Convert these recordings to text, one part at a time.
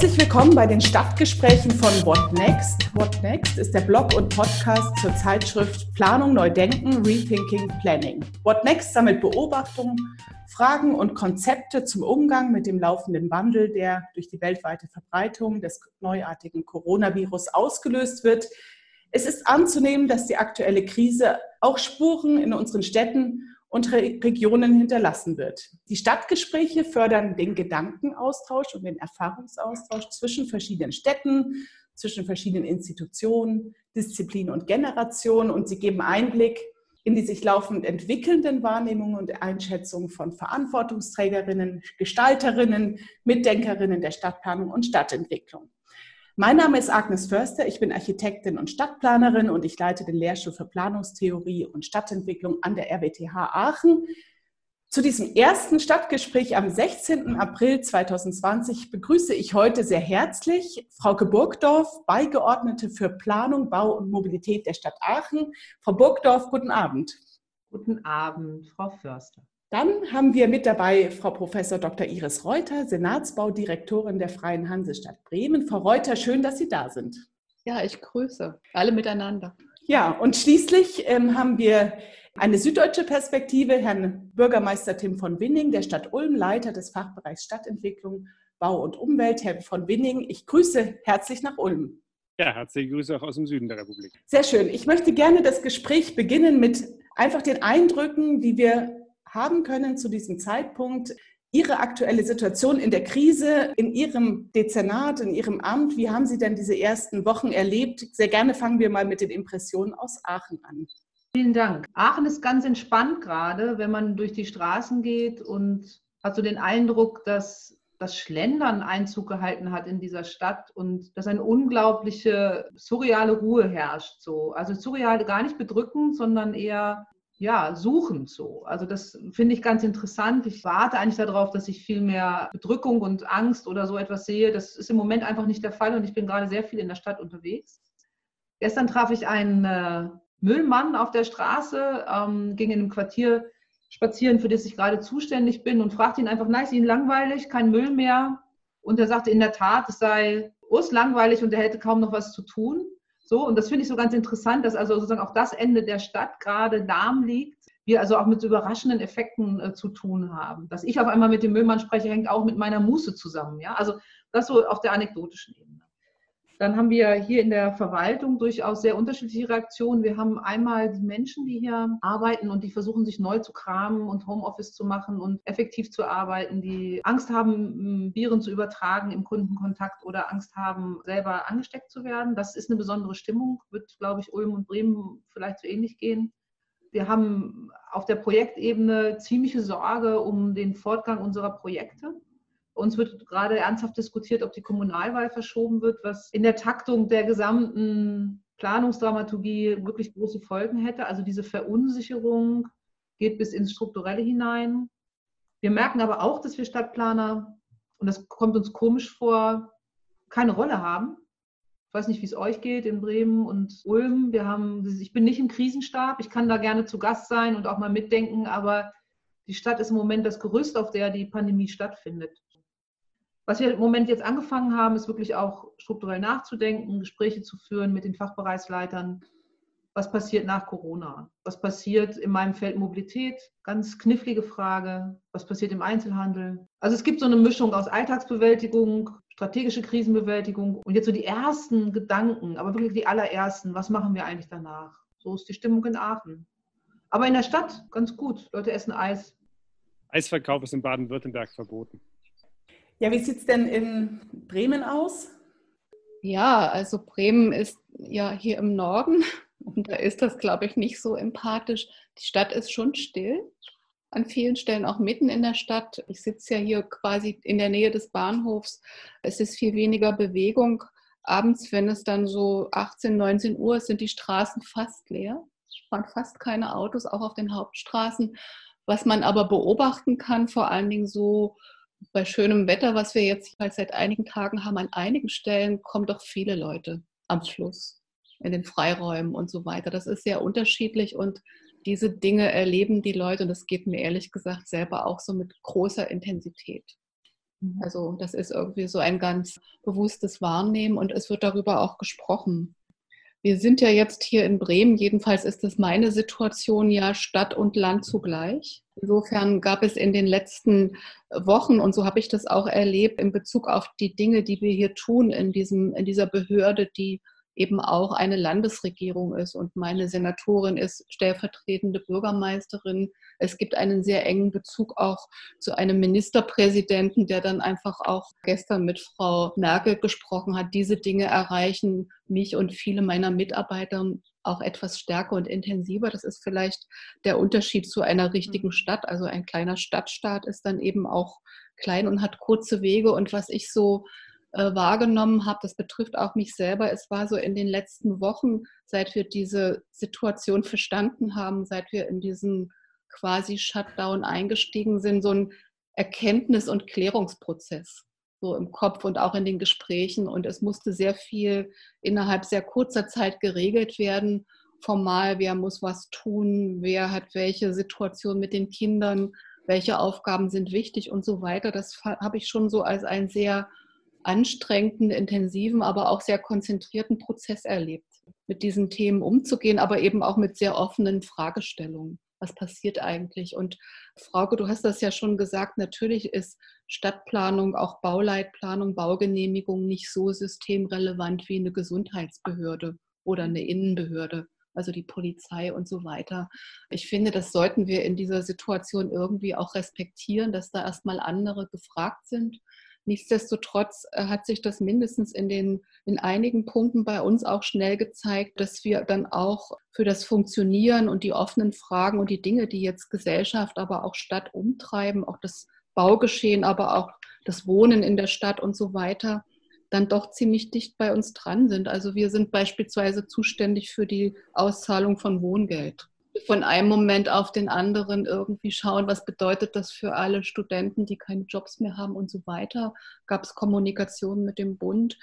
Herzlich willkommen bei den Stadtgesprächen von What Next. What Next ist der Blog und Podcast zur Zeitschrift Planung Neu Denken, Rethinking Planning. What Next sammelt Beobachtungen, Fragen und Konzepte zum Umgang mit dem laufenden Wandel, der durch die weltweite Verbreitung des neuartigen Coronavirus ausgelöst wird. Es ist anzunehmen, dass die aktuelle Krise auch Spuren in unseren Städten und Regionen hinterlassen wird. Die Stadtgespräche fördern den Gedankenaustausch und den Erfahrungsaustausch zwischen verschiedenen Städten, zwischen verschiedenen Institutionen, Disziplinen und Generationen und sie geben Einblick in die sich laufend entwickelnden Wahrnehmungen und Einschätzungen von Verantwortungsträgerinnen, Gestalterinnen, Mitdenkerinnen der Stadtplanung und Stadtentwicklung. Mein Name ist Agnes Förster, ich bin Architektin und Stadtplanerin und ich leite den Lehrstuhl für Planungstheorie und Stadtentwicklung an der RWTH Aachen. Zu diesem ersten Stadtgespräch am 16. April 2020 begrüße ich heute sehr herzlich Frauke Burgdorf, Beigeordnete für Planung, Bau und Mobilität der Stadt Aachen. Frau Burgdorf, guten Abend. Guten Abend, Frau Förster. Dann haben wir mit dabei Frau Professor Dr. Iris Reuter, Senatsbaudirektorin der Freien Hansestadt Bremen. Frau Reuter, schön, dass Sie da sind. Ja, ich grüße alle miteinander. Ja, und schließlich ähm, haben wir eine süddeutsche Perspektive, Herrn Bürgermeister Tim von Winning, der Stadt Ulm, Leiter des Fachbereichs Stadtentwicklung, Bau und Umwelt. Herr von Winning, ich grüße herzlich nach Ulm. Ja, herzliche Grüße auch aus dem Süden der Republik. Sehr schön. Ich möchte gerne das Gespräch beginnen mit einfach den Eindrücken, die wir haben können zu diesem Zeitpunkt. Ihre aktuelle Situation in der Krise, in Ihrem Dezernat, in Ihrem Amt, wie haben Sie denn diese ersten Wochen erlebt? Sehr gerne fangen wir mal mit den Impressionen aus Aachen an. Vielen Dank. Aachen ist ganz entspannt gerade, wenn man durch die Straßen geht und hat so den Eindruck, dass das Schlendern Einzug gehalten hat in dieser Stadt und dass eine unglaubliche surreale Ruhe herrscht. So. Also surreal gar nicht bedrückend, sondern eher ja, suchend so. Also das finde ich ganz interessant. Ich warte eigentlich darauf, dass ich viel mehr Bedrückung und Angst oder so etwas sehe. Das ist im Moment einfach nicht der Fall und ich bin gerade sehr viel in der Stadt unterwegs. Gestern traf ich einen äh, Müllmann auf der Straße, ähm, ging in einem Quartier spazieren, für das ich gerade zuständig bin und fragte ihn einfach, nein, ist Ihnen langweilig, kein Müll mehr? Und er sagte in der Tat, es sei uns langweilig und er hätte kaum noch was zu tun. So, und das finde ich so ganz interessant, dass also sozusagen auch das Ende der Stadt gerade lahm liegt. Wir also auch mit überraschenden Effekten äh, zu tun haben. Dass ich auf einmal mit dem Müllmann spreche, hängt auch mit meiner Muße zusammen. Ja? Also das so auf der anekdotischen Ebene. Dann haben wir hier in der Verwaltung durchaus sehr unterschiedliche Reaktionen. Wir haben einmal die Menschen, die hier arbeiten und die versuchen, sich neu zu kramen und Homeoffice zu machen und effektiv zu arbeiten, die Angst haben, Viren zu übertragen im Kundenkontakt oder Angst haben, selber angesteckt zu werden. Das ist eine besondere Stimmung, wird, glaube ich, Ulm und Bremen vielleicht so ähnlich gehen. Wir haben auf der Projektebene ziemliche Sorge um den Fortgang unserer Projekte. Uns wird gerade ernsthaft diskutiert, ob die Kommunalwahl verschoben wird, was in der Taktung der gesamten Planungsdramaturgie wirklich große Folgen hätte. Also diese Verunsicherung geht bis ins Strukturelle hinein. Wir merken aber auch, dass wir Stadtplaner, und das kommt uns komisch vor, keine Rolle haben. Ich weiß nicht, wie es euch geht in Bremen und Ulm. Wir haben, ich bin nicht im Krisenstab. Ich kann da gerne zu Gast sein und auch mal mitdenken, aber die Stadt ist im Moment das Gerüst, auf der die Pandemie stattfindet. Was wir im Moment jetzt angefangen haben, ist wirklich auch strukturell nachzudenken, Gespräche zu führen mit den Fachbereichsleitern. Was passiert nach Corona? Was passiert in meinem Feld Mobilität? Ganz knifflige Frage. Was passiert im Einzelhandel? Also es gibt so eine Mischung aus Alltagsbewältigung, strategische Krisenbewältigung und jetzt so die ersten Gedanken, aber wirklich die allerersten. Was machen wir eigentlich danach? So ist die Stimmung in Aachen. Aber in der Stadt ganz gut. Leute essen Eis. Eisverkauf ist in Baden-Württemberg verboten. Ja, wie sieht es denn in Bremen aus? Ja, also Bremen ist ja hier im Norden und da ist das, glaube ich, nicht so empathisch. Die Stadt ist schon still, an vielen Stellen auch mitten in der Stadt. Ich sitze ja hier quasi in der Nähe des Bahnhofs. Es ist viel weniger Bewegung. Abends, wenn es dann so 18, 19 Uhr ist, sind die Straßen fast leer. Es fahren fast keine Autos, auch auf den Hauptstraßen. Was man aber beobachten kann, vor allen Dingen so bei schönem Wetter, was wir jetzt seit einigen Tagen haben, an einigen Stellen kommen doch viele Leute am Fluss, in den Freiräumen und so weiter. Das ist sehr unterschiedlich und diese Dinge erleben die Leute und das geht mir ehrlich gesagt selber auch so mit großer Intensität. Mhm. Also das ist irgendwie so ein ganz bewusstes Wahrnehmen und es wird darüber auch gesprochen. Wir sind ja jetzt hier in Bremen, jedenfalls ist es meine Situation ja Stadt und Land zugleich. Insofern gab es in den letzten Wochen, und so habe ich das auch erlebt, in Bezug auf die Dinge, die wir hier tun in, diesem, in dieser Behörde, die eben auch eine Landesregierung ist und meine Senatorin ist stellvertretende Bürgermeisterin. Es gibt einen sehr engen Bezug auch zu einem Ministerpräsidenten, der dann einfach auch gestern mit Frau Merkel gesprochen hat. Diese Dinge erreichen mich und viele meiner Mitarbeiter auch etwas stärker und intensiver. Das ist vielleicht der Unterschied zu einer richtigen mhm. Stadt. Also ein kleiner Stadtstaat ist dann eben auch klein und hat kurze Wege. Und was ich so äh, wahrgenommen habe, das betrifft auch mich selber, es war so in den letzten Wochen, seit wir diese Situation verstanden haben, seit wir in diesen quasi Shutdown eingestiegen sind, so ein Erkenntnis- und Klärungsprozess so im Kopf und auch in den Gesprächen. Und es musste sehr viel innerhalb sehr kurzer Zeit geregelt werden. Formal, wer muss was tun, wer hat welche Situation mit den Kindern, welche Aufgaben sind wichtig und so weiter. Das habe ich schon so als ein sehr anstrengenden, intensiven, aber auch sehr konzentrierten Prozess erlebt, mit diesen Themen umzugehen, aber eben auch mit sehr offenen Fragestellungen. Was passiert eigentlich? Und Frauke, du hast das ja schon gesagt, natürlich ist Stadtplanung, auch Bauleitplanung, Baugenehmigung nicht so systemrelevant wie eine Gesundheitsbehörde oder eine Innenbehörde also die Polizei und so weiter. Ich finde, das sollten wir in dieser Situation irgendwie auch respektieren, dass da erstmal andere gefragt sind Nichtsdestotrotz äh, hat sich das mindestens in, den, in einigen Punkten bei uns auch schnell gezeigt, dass wir dann auch für das Funktionieren und die offenen Fragen und die Dinge, die jetzt Gesellschaft, aber auch Stadt umtreiben, auch das Baugeschehen, aber auch das Wohnen in der Stadt und so weiter, dann doch ziemlich dicht bei uns dran sind. Also wir sind beispielsweise zuständig für die Auszahlung von Wohngeld von einem Moment auf den anderen irgendwie schauen, was bedeutet das für alle Studenten, die keine Jobs mehr haben und so weiter. Gab es Kommunikation mit dem Bund.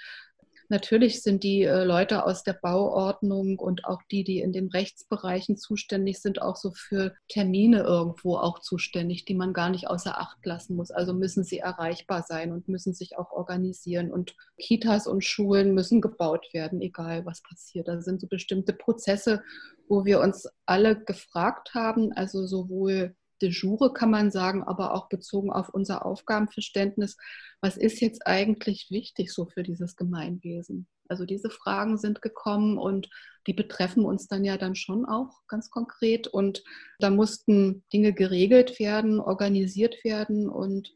Natürlich sind die äh, Leute aus der Bauordnung und auch die, die in den Rechtsbereichen zuständig sind, auch so für Termine irgendwo auch zuständig, die man gar nicht außer Acht lassen muss. Also müssen sie erreichbar sein und müssen sich auch organisieren. Und Kitas und Schulen müssen gebaut werden, egal was passiert. Da sind so bestimmte Prozesse, wo wir uns alle gefragt haben, also sowohl de jure kann man sagen, aber auch bezogen auf unser Aufgabenverständnis, was ist jetzt eigentlich wichtig so für dieses Gemeinwesen? Also diese Fragen sind gekommen und die betreffen uns dann ja dann schon auch ganz konkret und da mussten Dinge geregelt werden, organisiert werden und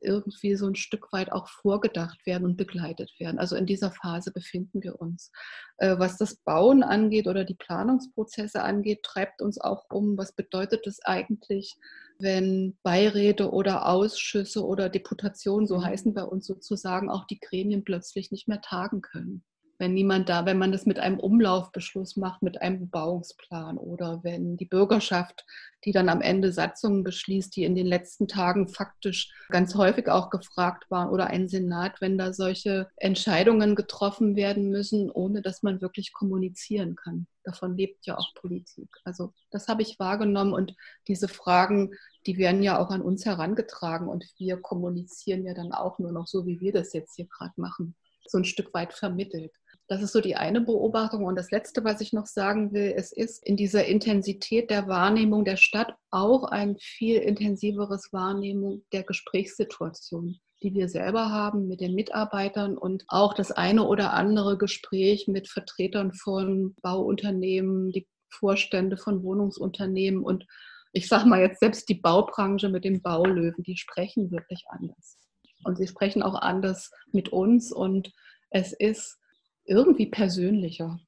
irgendwie so ein Stück weit auch vorgedacht werden und begleitet werden. Also in dieser Phase befinden wir uns. Äh, was das Bauen angeht oder die Planungsprozesse angeht, treibt uns auch um, was bedeutet es eigentlich, wenn Beiräte oder Ausschüsse oder Deputationen, so mhm. heißen bei uns sozusagen, auch die Gremien plötzlich nicht mehr tagen können wenn niemand da, wenn man das mit einem Umlaufbeschluss macht, mit einem Bebauungsplan oder wenn die Bürgerschaft, die dann am Ende Satzungen beschließt, die in den letzten Tagen faktisch ganz häufig auch gefragt waren oder ein Senat, wenn da solche Entscheidungen getroffen werden müssen, ohne dass man wirklich kommunizieren kann. Davon lebt ja auch Politik. Also das habe ich wahrgenommen und diese Fragen, die werden ja auch an uns herangetragen und wir kommunizieren ja dann auch nur noch so, wie wir das jetzt hier gerade machen so ein Stück weit vermittelt. Das ist so die eine Beobachtung. Und das Letzte, was ich noch sagen will, es ist in dieser Intensität der Wahrnehmung der Stadt auch ein viel intensiveres Wahrnehmung der Gesprächssituation, die wir selber haben mit den Mitarbeitern und auch das eine oder andere Gespräch mit Vertretern von Bauunternehmen, die Vorstände von Wohnungsunternehmen und ich sage mal jetzt selbst die Baubranche mit den Baulöwen, die sprechen wirklich anders. Und sie sprechen auch anders mit uns und es ist irgendwie persönlicher.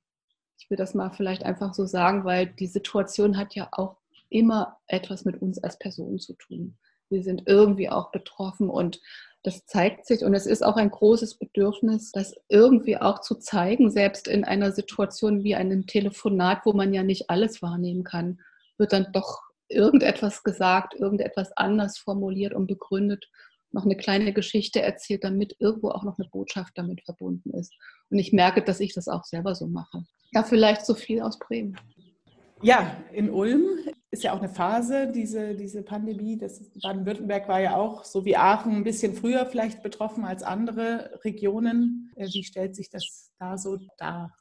Ich will das mal vielleicht einfach so sagen, weil die Situation hat ja auch immer etwas mit uns als Person zu tun. Wir sind irgendwie auch betroffen und das zeigt sich und es ist auch ein großes Bedürfnis, das irgendwie auch zu zeigen, selbst in einer Situation wie einem Telefonat, wo man ja nicht alles wahrnehmen kann, wird dann doch irgendetwas gesagt, irgendetwas anders formuliert und begründet noch eine kleine Geschichte erzählt, damit irgendwo auch noch eine Botschaft damit verbunden ist. Und ich merke, dass ich das auch selber so mache. Ja, vielleicht so viel aus Bremen. Ja, in Ulm ist ja auch eine Phase, diese, diese Pandemie. Baden-Württemberg war ja auch, so wie Aachen, ein bisschen früher vielleicht betroffen als andere Regionen. Äh, wie stellt sich das da so dar?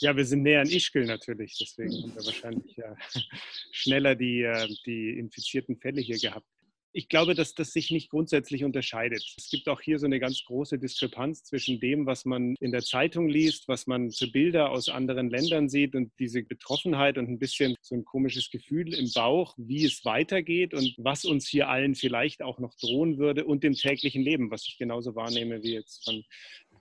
Ja, wir sind näher an Ischgl natürlich, deswegen haben wir wahrscheinlich ja schneller die, äh, die infizierten Fälle hier gehabt ich glaube, dass das sich nicht grundsätzlich unterscheidet. Es gibt auch hier so eine ganz große Diskrepanz zwischen dem, was man in der Zeitung liest, was man für Bilder aus anderen Ländern sieht und diese Betroffenheit und ein bisschen so ein komisches Gefühl im Bauch, wie es weitergeht und was uns hier allen vielleicht auch noch drohen würde und dem täglichen Leben, was ich genauso wahrnehme, wie jetzt von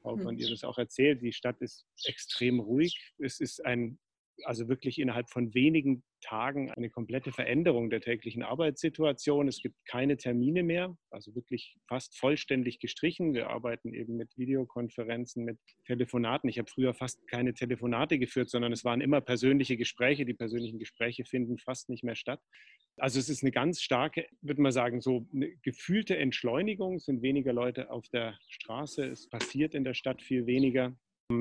Frau hm. von ihr das auch erzählt. Die Stadt ist extrem ruhig. Es ist ein also wirklich innerhalb von wenigen Tagen eine komplette Veränderung der täglichen Arbeitssituation. Es gibt keine Termine mehr, also wirklich fast vollständig gestrichen. Wir arbeiten eben mit Videokonferenzen, mit Telefonaten. Ich habe früher fast keine Telefonate geführt, sondern es waren immer persönliche Gespräche. Die persönlichen Gespräche finden fast nicht mehr statt. Also es ist eine ganz starke, würde man sagen, so eine gefühlte Entschleunigung. Es sind weniger Leute auf der Straße. Es passiert in der Stadt viel weniger.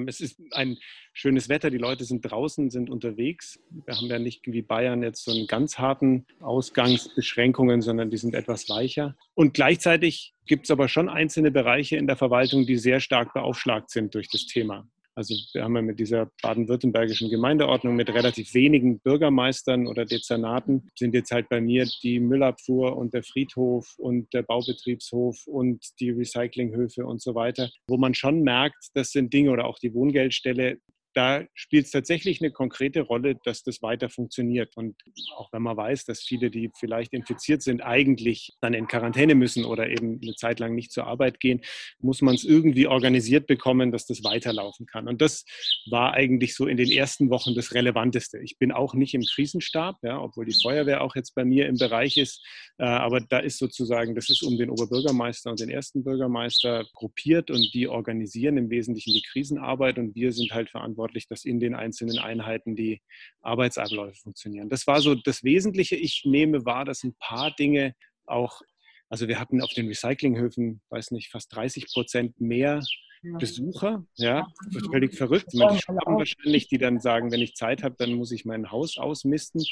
Es ist ein schönes Wetter, die Leute sind draußen, sind unterwegs. Wir haben ja nicht wie Bayern jetzt so einen ganz harten Ausgangsbeschränkungen, sondern die sind etwas weicher. Und gleichzeitig gibt es aber schon einzelne Bereiche in der Verwaltung, die sehr stark beaufschlagt sind durch das Thema. Also wir haben ja mit dieser baden-württembergischen Gemeindeordnung mit relativ wenigen Bürgermeistern oder Dezernaten sind jetzt halt bei mir die Müllabfuhr und der Friedhof und der Baubetriebshof und die Recyclinghöfe und so weiter, wo man schon merkt, das sind Dinge oder auch die Wohngeldstelle, da spielt es tatsächlich eine konkrete Rolle, dass das weiter funktioniert. Und auch wenn man weiß, dass viele, die vielleicht infiziert sind, eigentlich dann in Quarantäne müssen oder eben eine Zeit lang nicht zur Arbeit gehen, muss man es irgendwie organisiert bekommen, dass das weiterlaufen kann. Und das war eigentlich so in den ersten Wochen das Relevanteste. Ich bin auch nicht im Krisenstab, ja, obwohl die Feuerwehr auch jetzt bei mir im Bereich ist. Äh, aber da ist sozusagen, das ist um den Oberbürgermeister und den ersten Bürgermeister gruppiert und die organisieren im Wesentlichen die Krisenarbeit und wir sind halt verantwortlich verantwortlich, dass in den einzelnen Einheiten die Arbeitsabläufe funktionieren. Das war so das Wesentliche. Ich nehme wahr, dass ein paar Dinge auch, also wir hatten auf den Recyclinghöfen, weiß nicht, fast 30 Prozent mehr Besucher, ja, völlig verrückt. Manche haben wahrscheinlich, die dann sagen, wenn ich Zeit habe, dann muss ich mein Haus ausmisten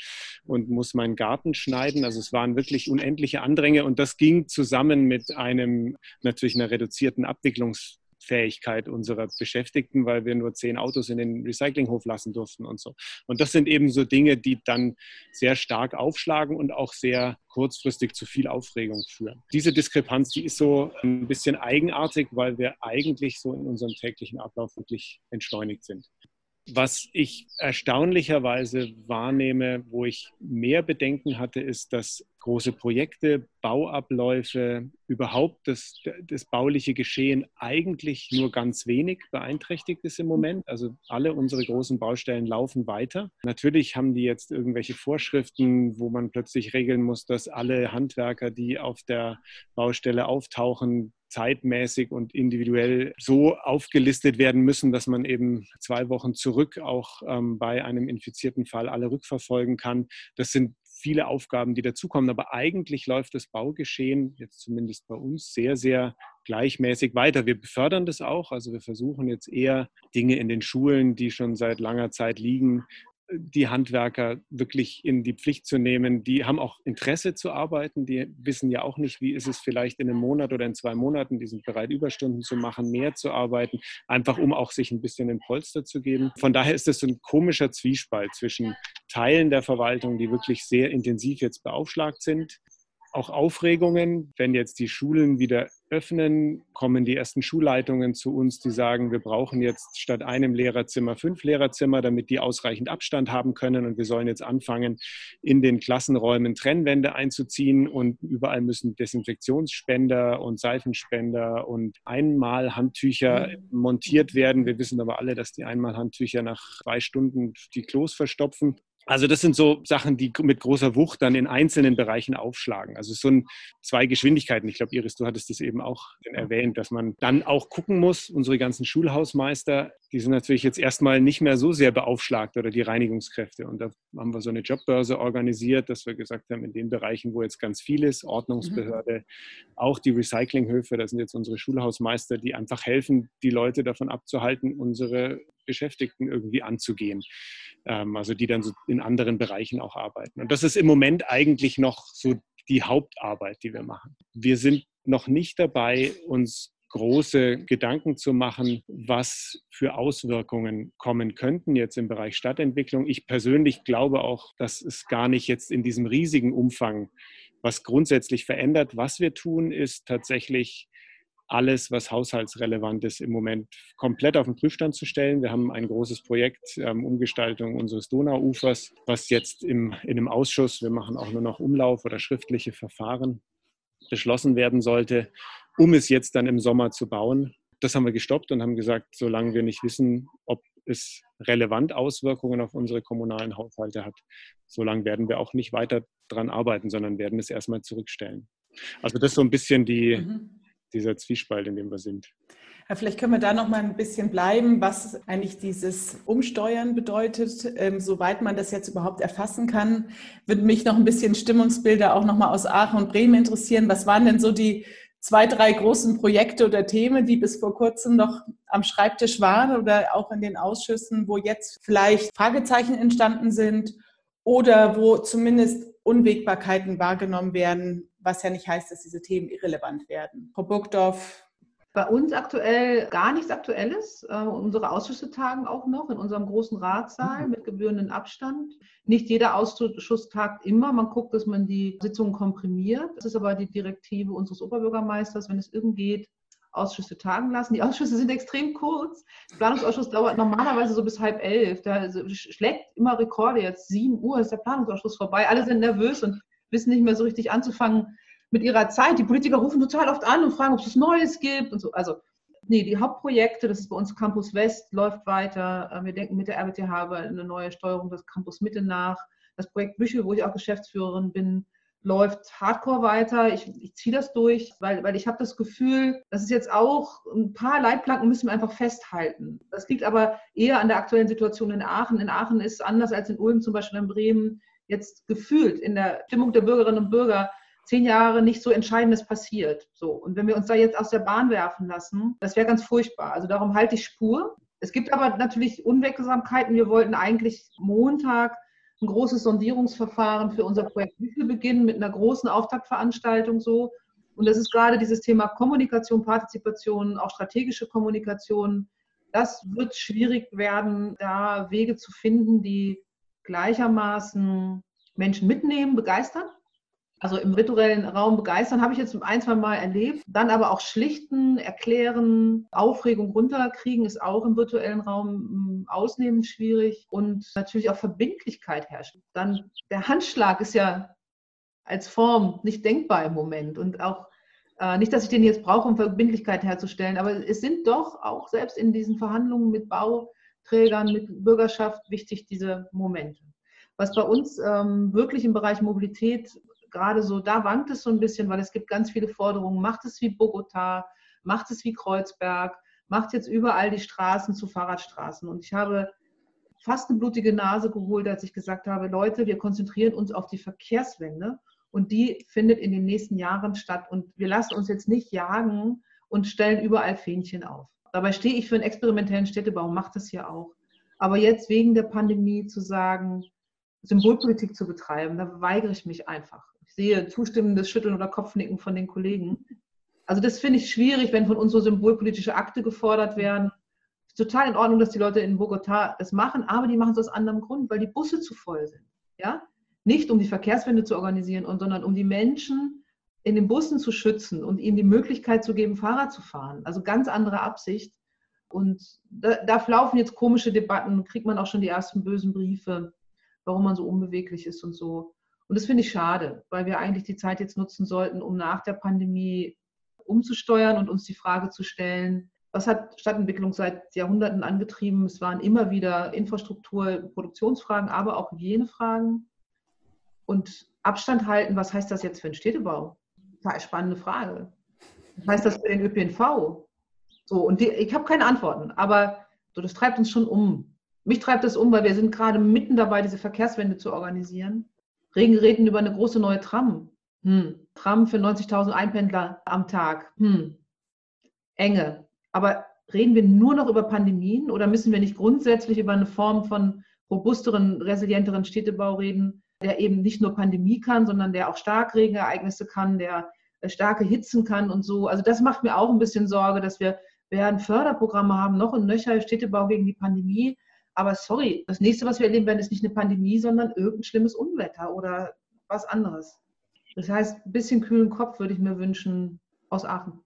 und muss meinen Garten schneiden. Also es waren wirklich unendliche Andränge und das ging zusammen mit einem natürlich einer reduzierten Abwicklungs Fähigkeit unserer Beschäftigten, weil wir nur zehn Autos in den Recyclinghof lassen durften und so. Und das sind eben so Dinge, die dann sehr stark aufschlagen und auch sehr kurzfristig zu viel Aufregung führen. Diese Diskrepanz, die ist so ein bisschen eigenartig, weil wir eigentlich so in unserem täglichen Ablauf wirklich entschleunigt sind. Was ich erstaunlicherweise wahrnehme, wo ich mehr Bedenken hatte, ist, dass große Projekte, Bauabläufe, überhaupt das, das bauliche Geschehen eigentlich nur ganz wenig beeinträchtigt ist im Moment. Also alle unsere großen Baustellen laufen weiter. Natürlich haben die jetzt irgendwelche Vorschriften, wo man plötzlich regeln muss, dass alle Handwerker, die auf der Baustelle auftauchen, zeitmäßig und individuell so aufgelistet werden müssen, dass man eben zwei Wochen zurück auch ähm, bei einem infizierten Fall alle rückverfolgen kann. Das sind viele Aufgaben, die dazukommen. Aber eigentlich läuft das Baugeschehen jetzt zumindest bei uns sehr, sehr gleichmäßig weiter. Wir befördern das auch. Also wir versuchen jetzt eher Dinge in den Schulen, die schon seit langer Zeit liegen, die Handwerker wirklich in die Pflicht zu nehmen. Die haben auch Interesse zu arbeiten. Die wissen ja auch nicht, wie ist es vielleicht in einem Monat oder in zwei Monaten. Die sind bereit, Überstunden zu machen, mehr zu arbeiten, einfach um auch sich ein bisschen den Polster zu geben. Von daher ist das so ein komischer Zwiespalt zwischen Teilen der Verwaltung, die wirklich sehr intensiv jetzt beaufschlagt sind, auch Aufregungen. Wenn jetzt die Schulen wieder öffnen, kommen die ersten Schulleitungen zu uns, die sagen, wir brauchen jetzt statt einem Lehrerzimmer fünf Lehrerzimmer, damit die ausreichend Abstand haben können. Und wir sollen jetzt anfangen, in den Klassenräumen Trennwände einzuziehen. Und überall müssen Desinfektionsspender und Seifenspender und Einmalhandtücher mhm. montiert werden. Wir wissen aber alle, dass die Einmalhandtücher nach zwei Stunden die Klos verstopfen. Also das sind so Sachen, die mit großer Wucht dann in einzelnen Bereichen aufschlagen. Also so ein zwei Geschwindigkeiten. Ich glaube, Iris, du hattest das eben auch erwähnt, dass man dann auch gucken muss, unsere ganzen Schulhausmeister, die sind natürlich jetzt erstmal nicht mehr so sehr beaufschlagt oder die Reinigungskräfte. Und da haben wir so eine Jobbörse organisiert, dass wir gesagt haben, in den Bereichen, wo jetzt ganz viel ist, Ordnungsbehörde, mhm. auch die Recyclinghöfe, das sind jetzt unsere Schulhausmeister, die einfach helfen, die Leute davon abzuhalten, unsere Beschäftigten irgendwie anzugehen. Ähm, also die dann so in anderen Bereichen auch arbeiten. Und das ist im Moment eigentlich noch so die Hauptarbeit, die wir machen. Wir sind noch nicht dabei, uns große Gedanken zu machen, was für Auswirkungen kommen könnten jetzt im Bereich Stadtentwicklung. Ich persönlich glaube auch, dass es gar nicht jetzt in diesem riesigen Umfang was grundsätzlich verändert. Was wir tun, ist tatsächlich alles, was haushaltsrelevant ist, im Moment komplett auf den Prüfstand zu stellen. Wir haben ein großes Projekt ähm, Umgestaltung unseres Donauufers, was jetzt im, in einem Ausschuss, wir machen auch nur noch Umlauf oder schriftliche Verfahren, beschlossen werden sollte, um es jetzt dann im Sommer zu bauen. Das haben wir gestoppt und haben gesagt, solange wir nicht wissen, ob es relevant Auswirkungen auf unsere kommunalen Haushalte hat, solange werden wir auch nicht weiter daran arbeiten, sondern werden es erstmal zurückstellen. Also das ist so ein bisschen die, mhm. dieser Zwiespalt, in dem wir sind. Ja, vielleicht können wir da noch mal ein bisschen bleiben, was eigentlich dieses Umsteuern bedeutet, ähm, soweit man das jetzt überhaupt erfassen kann. Würde mich noch ein bisschen Stimmungsbilder auch noch mal aus Aachen und Bremen interessieren. Was waren denn so die zwei, drei großen Projekte oder Themen, die bis vor kurzem noch am Schreibtisch waren oder auch in den Ausschüssen, wo jetzt vielleicht Fragezeichen entstanden sind oder wo zumindest Unwägbarkeiten wahrgenommen werden, was ja nicht heißt, dass diese Themen irrelevant werden. Frau Burgdorf, bei uns aktuell gar nichts Aktuelles. Äh, unsere Ausschüsse tagen auch noch in unserem großen Ratssaal mhm. mit gebührenden Abstand. Nicht jeder Ausschuss tagt immer. Man guckt, dass man die Sitzungen komprimiert. Das ist aber die Direktive unseres Oberbürgermeisters, wenn es irgend geht, Ausschüsse tagen lassen. Die Ausschüsse sind extrem kurz. Der Planungsausschuss dauert normalerweise so bis halb elf. Der schlägt immer Rekorde. Jetzt sieben Uhr ist der Planungsausschuss vorbei. Alle sind nervös und wissen nicht mehr so richtig anzufangen, mit ihrer Zeit. Die Politiker rufen total oft an und fragen, ob es Neues gibt und so. Also, nee, die Hauptprojekte, das ist bei uns Campus West, läuft weiter. Äh, wir denken mit der RWTH über eine neue Steuerung des Campus Mitte nach. Das Projekt Büchel, wo ich auch Geschäftsführerin bin, läuft hardcore weiter. Ich, ich ziehe das durch, weil, weil ich habe das Gefühl, das ist jetzt auch ein paar Leitplanken müssen wir einfach festhalten. Das liegt aber eher an der aktuellen Situation in Aachen. In Aachen ist anders als in Ulm, zum Beispiel in Bremen, jetzt gefühlt in der Stimmung der Bürgerinnen und Bürger zehn Jahre nicht so Entscheidendes passiert. So. Und wenn wir uns da jetzt aus der Bahn werfen lassen, das wäre ganz furchtbar. Also darum halte ich Spur. Es gibt aber natürlich Unwegsamkeiten. Wir wollten eigentlich Montag ein großes Sondierungsverfahren für unser Projekt beginnen mit einer großen Auftaktveranstaltung so. Und das ist gerade dieses Thema Kommunikation, Partizipation, auch strategische Kommunikation. Das wird schwierig werden, da Wege zu finden, die gleichermaßen Menschen mitnehmen, begeistern also im virtuellen Raum begeistern, habe ich jetzt ein, zwei Mal erlebt. Dann aber auch schlichten, erklären, Aufregung runterkriegen ist auch im virtuellen Raum hm, ausnehmend schwierig und natürlich auch Verbindlichkeit herrscht. Dann der Handschlag ist ja als Form nicht denkbar im Moment und auch äh, nicht, dass ich den jetzt brauche, um Verbindlichkeit herzustellen, aber es sind doch auch selbst in diesen Verhandlungen mit Bauträgern, mit Bürgerschaft wichtig, diese Momente. Was bei uns ähm, wirklich im Bereich Mobilität gerade so, da wankt es so ein bisschen, weil es gibt ganz viele Forderungen. Macht es wie Bogota, macht es wie Kreuzberg, macht jetzt überall die Straßen zu Fahrradstraßen. Und ich habe fast eine blutige Nase geholt, als ich gesagt habe, Leute, wir konzentrieren uns auf die Verkehrswende und die findet in den nächsten Jahren statt. Und wir lassen uns jetzt nicht jagen und stellen überall Fähnchen auf. Dabei stehe ich für einen experimentellen Städtebau, mache das hier auch. Aber jetzt wegen der Pandemie zu sagen, Symbolpolitik zu betreiben, da weigere ich mich einfach sehe zustimmendes Schütteln oder Kopfnicken von den Kollegen. Also das finde ich schwierig, wenn von uns so symbolpolitische Akte gefordert werden. Total in Ordnung, dass die Leute in Bogotá das machen, aber die machen es aus anderem Grund, weil die Busse zu voll sind. Ja? Nicht um die Verkehrswende zu organisieren, sondern um die Menschen in den Bussen zu schützen und ihnen die Möglichkeit zu geben, Fahrrad zu fahren. Also ganz andere Absicht. Und da, da laufen jetzt komische Debatten, kriegt man auch schon die ersten bösen Briefe, warum man so unbeweglich ist und so. Und das finde ich schade, weil wir eigentlich die Zeit jetzt nutzen sollten, um nach der Pandemie umzusteuern und uns die Frage zu stellen, was hat Stadtentwicklung seit Jahrhunderten angetrieben? Es waren immer wieder Infrastruktur, Produktionsfragen, aber auch Hygienefragen. Und Abstand halten, was heißt das jetzt für den Städtebau? Spannende Frage. Was heißt das für den ÖPNV? So, und die, ich habe keine Antworten, aber so, das treibt uns schon um. Mich treibt das um, weil wir sind gerade mitten dabei, diese Verkehrswende zu organisieren. Regen reden über eine große neue Tram. Hm. Tram für 90.000 Einpendler am Tag. Hm. Enge. Aber reden wir nur noch über Pandemien oder müssen wir nicht grundsätzlich über eine Form von robusteren, resilienteren Städtebau reden, der eben nicht nur Pandemie kann, sondern der auch Starkregenereignisse kann, der äh, starke Hitzen kann und so. Also das macht mir auch ein bisschen Sorge, dass wir werden Förderprogramme haben, noch und nöcher Städtebau gegen die Pandemie. Aber sorry, das nächste, was wir erleben werden, ist nicht eine Pandemie, sondern irgendein schlimmes Unwetter oder was anderes. Das heißt, ein bisschen kühlen Kopf würde ich mir wünschen aus Aachen.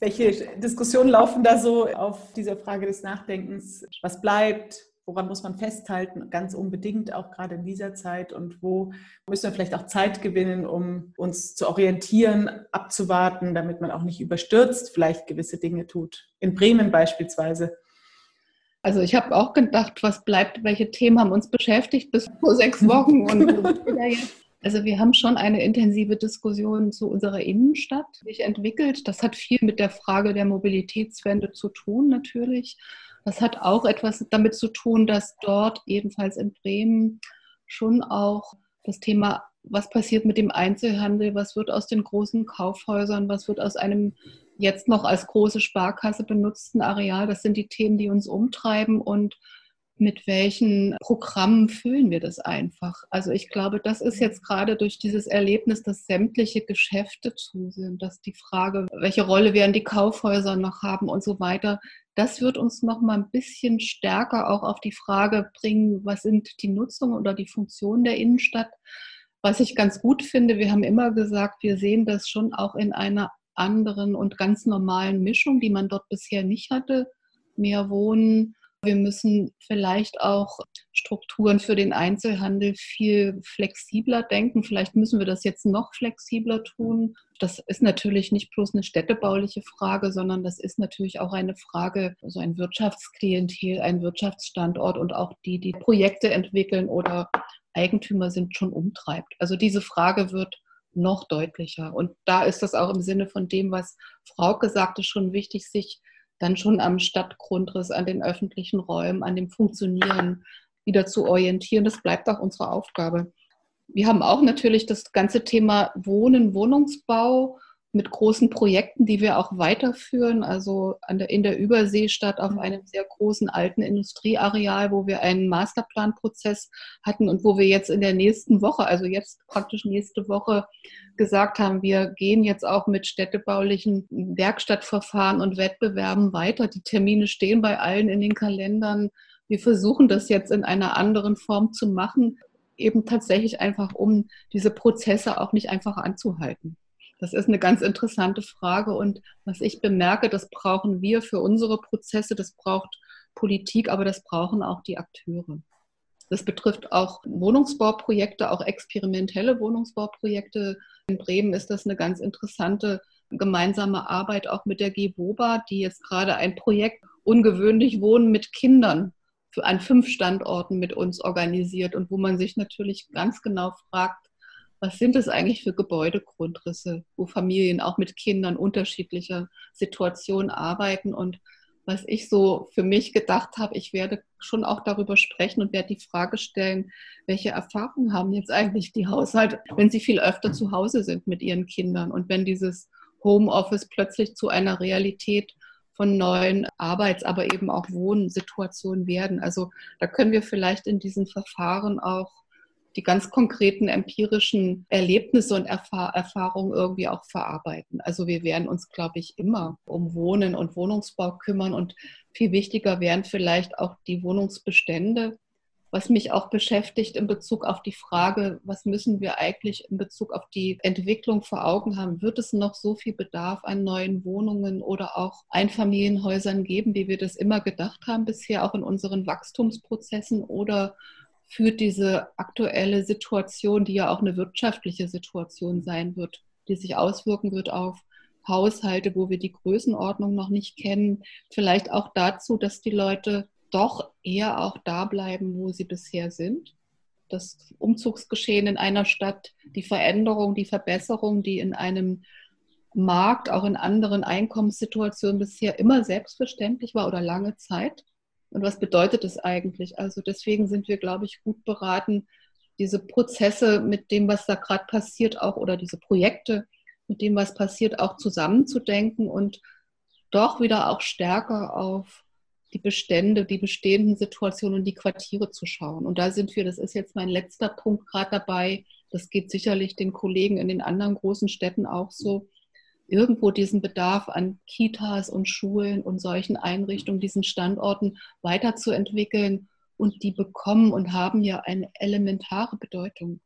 Welche Diskussionen laufen da so auf dieser Frage des Nachdenkens? Was bleibt? Woran muss man festhalten? Ganz unbedingt auch gerade in dieser Zeit. Und wo müssen wir vielleicht auch Zeit gewinnen, um uns zu orientieren, abzuwarten, damit man auch nicht überstürzt vielleicht gewisse Dinge tut? In Bremen beispielsweise. Also ich habe auch gedacht, was bleibt, welche Themen haben uns beschäftigt bis vor sechs Wochen und Also wir haben schon eine intensive Diskussion zu unserer Innenstadt sich entwickelt. Das hat viel mit der Frage der Mobilitätswende zu tun natürlich. Das hat auch etwas damit zu tun, dass dort ebenfalls in Bremen schon auch das Thema, was passiert mit dem Einzelhandel, was wird aus den großen Kaufhäusern, was wird aus einem jetzt noch als große Sparkasse benutzten Areal, das sind die Themen, die uns umtreiben und mit welchen Programmen füllen wir das einfach? Also ich glaube, das ist jetzt gerade durch dieses Erlebnis, dass sämtliche Geschäfte zu sind, dass die Frage, welche Rolle werden die Kaufhäuser noch haben und so weiter, das wird uns noch mal ein bisschen stärker auch auf die Frage bringen, was sind die Nutzungen oder die Funktionen der Innenstadt. Was ich ganz gut finde, wir haben immer gesagt, wir sehen das schon auch in einer anderen und ganz normalen Mischung, die man dort bisher nicht hatte. Mehr Wohnen, wir müssen vielleicht auch Strukturen für den Einzelhandel viel flexibler denken. Vielleicht müssen wir das jetzt noch flexibler tun. Das ist natürlich nicht bloß eine städtebauliche Frage, sondern das ist natürlich auch eine Frage, so also ein Wirtschaftsklientel, ein Wirtschaftsstandort und auch die, die Projekte entwickeln oder Eigentümer sind, schon umtreibt. Also diese Frage wird noch deutlicher. Und da ist das auch im Sinne von dem, was Frau gesagt hat, schon wichtig, sich dann schon am Stadtgrundriss, an den öffentlichen Räumen, an dem Funktionieren wieder zu orientieren. Das bleibt auch unsere Aufgabe. Wir haben auch natürlich das ganze Thema Wohnen, Wohnungsbau mit großen Projekten, die wir auch weiterführen. Also der, in der Überseestadt auf mhm. einem sehr großen alten Industrieareal, wo wir einen Masterplanprozess hatten und wo wir jetzt in der nächsten Woche, also jetzt praktisch nächste Woche, gesagt haben, wir gehen jetzt auch mit städtebaulichen Werkstattverfahren und Wettbewerben weiter. Die Termine stehen bei allen in den Kalendern. Wir versuchen das jetzt in einer anderen Form zu machen, eben tatsächlich einfach, um diese Prozesse auch nicht einfach anzuhalten. Das ist eine ganz interessante Frage und was ich bemerke, das brauchen wir für unsere Prozesse, das braucht Politik, aber das brauchen auch die Akteure. Das betrifft auch Wohnungsbauprojekte, auch experimentelle Wohnungsbauprojekte. In Bremen ist das eine ganz interessante gemeinsame Arbeit auch mit der GBOBA, die jetzt gerade ein Projekt Ungewöhnlich Wohnen mit Kindern an fünf Standorten mit uns organisiert und wo man sich natürlich ganz genau fragt, was sind es eigentlich für Gebäudegrundrisse, wo Familien auch mit Kindern unterschiedlicher Situationen arbeiten und was ich so für mich gedacht habe, ich werde schon auch darüber sprechen und werde die Frage stellen, welche Erfahrungen haben jetzt eigentlich die Haushalte, wenn sie viel öfter zu Hause sind mit ihren Kindern und wenn dieses Homeoffice plötzlich zu einer Realität von neuen Arbeits-, aber eben auch Wohnsituationen werden. Also da können wir vielleicht in diesen Verfahren auch die ganz konkreten empirischen Erlebnisse und Erfahr Erfahrungen irgendwie auch verarbeiten. Also wir werden uns, glaube ich, immer um Wohnen und Wohnungsbau kümmern und viel wichtiger wären vielleicht auch die Wohnungsbestände. Was mich auch beschäftigt in Bezug auf die Frage, was müssen wir eigentlich in Bezug auf die Entwicklung vor Augen haben? Wird es noch so viel Bedarf an neuen Wohnungen oder auch Einfamilienhäusern geben, wie wir das immer gedacht haben bisher, auch in unseren Wachstumsprozessen? Oder führt diese aktuelle Situation, die ja auch eine wirtschaftliche Situation sein wird, die sich auswirken wird auf Haushalte, wo wir die Größenordnung noch nicht kennen, vielleicht auch dazu, dass die Leute doch eher auch da bleiben, wo sie bisher sind. Das Umzugsgeschehen in einer Stadt, die Veränderung, die Verbesserung, die in einem Markt, auch in anderen Einkommenssituationen bisher immer selbstverständlich war oder lange Zeit, und was bedeutet das eigentlich? Also deswegen sind wir, glaube ich, gut beraten, diese Prozesse mit dem, was da gerade passiert, auch oder diese Projekte mit dem, was passiert, auch zusammenzudenken und doch wieder auch stärker auf die Bestände, die bestehenden Situationen und die Quartiere zu schauen. Und da sind wir, das ist jetzt mein letzter Punkt gerade dabei, das geht sicherlich den Kollegen in den anderen großen Städten auch so, irgendwo diesen Bedarf an Kitas und Schulen und solchen Einrichtungen, diesen Standorten weiterzuentwickeln. Und die bekommen und haben ja eine elementare Bedeutung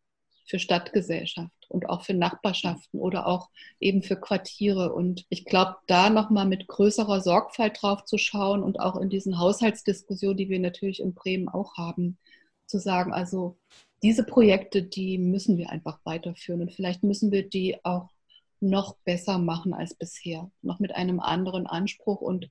für Stadtgesellschaft und auch für Nachbarschaften oder auch eben für Quartiere. Und ich glaube, da nochmal mit größerer Sorgfalt drauf zu schauen und auch in diesen Haushaltsdiskussionen, die wir natürlich in Bremen auch haben, zu sagen, also diese Projekte, die müssen wir einfach weiterführen und vielleicht müssen wir die auch noch besser machen als bisher, noch mit einem anderen Anspruch und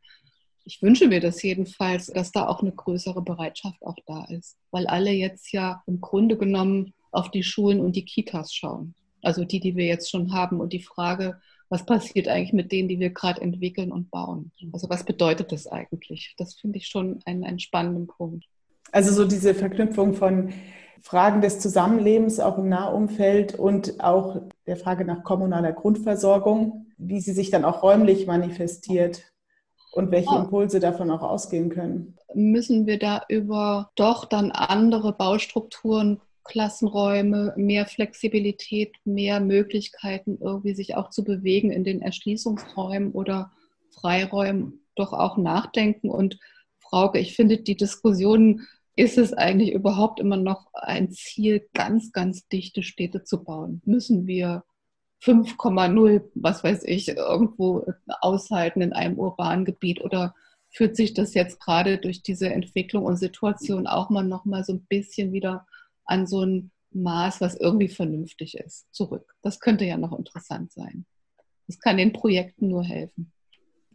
ich wünsche mir das jedenfalls, dass da auch eine größere Bereitschaft auch da ist, weil alle jetzt ja im Grunde genommen auf die Schulen und die Kitas schauen also die, die wir jetzt schon haben und die Frage, was passiert eigentlich mit denen, die wir gerade entwickeln und bauen? Also was bedeutet das eigentlich? Das finde ich schon einen, einen spannenden Punkt. Also so diese Verknüpfung von Fragen des Zusammenlebens auch im Nahumfeld und auch der Frage nach kommunaler Grundversorgung, wie sie sich dann auch räumlich manifestiert und welche Impulse davon auch ausgehen können. Müssen wir da über doch dann andere Baustrukturen Klassenräume, mehr Flexibilität, mehr Möglichkeiten, irgendwie sich auch zu bewegen in den Erschließungsräumen oder Freiräumen, doch auch nachdenken. Und Frauke, ich finde, die Diskussion, ist es eigentlich überhaupt immer noch ein Ziel, ganz, ganz dichte Städte zu bauen? Müssen wir 5,0, was weiß ich, irgendwo aushalten in einem urbanen Gebiet oder führt sich das jetzt gerade durch diese Entwicklung und Situation auch mal noch mal so ein bisschen wieder an so ein Maß, was irgendwie vernünftig ist, zurück. Das könnte ja noch interessant sein. Das kann den Projekten nur helfen.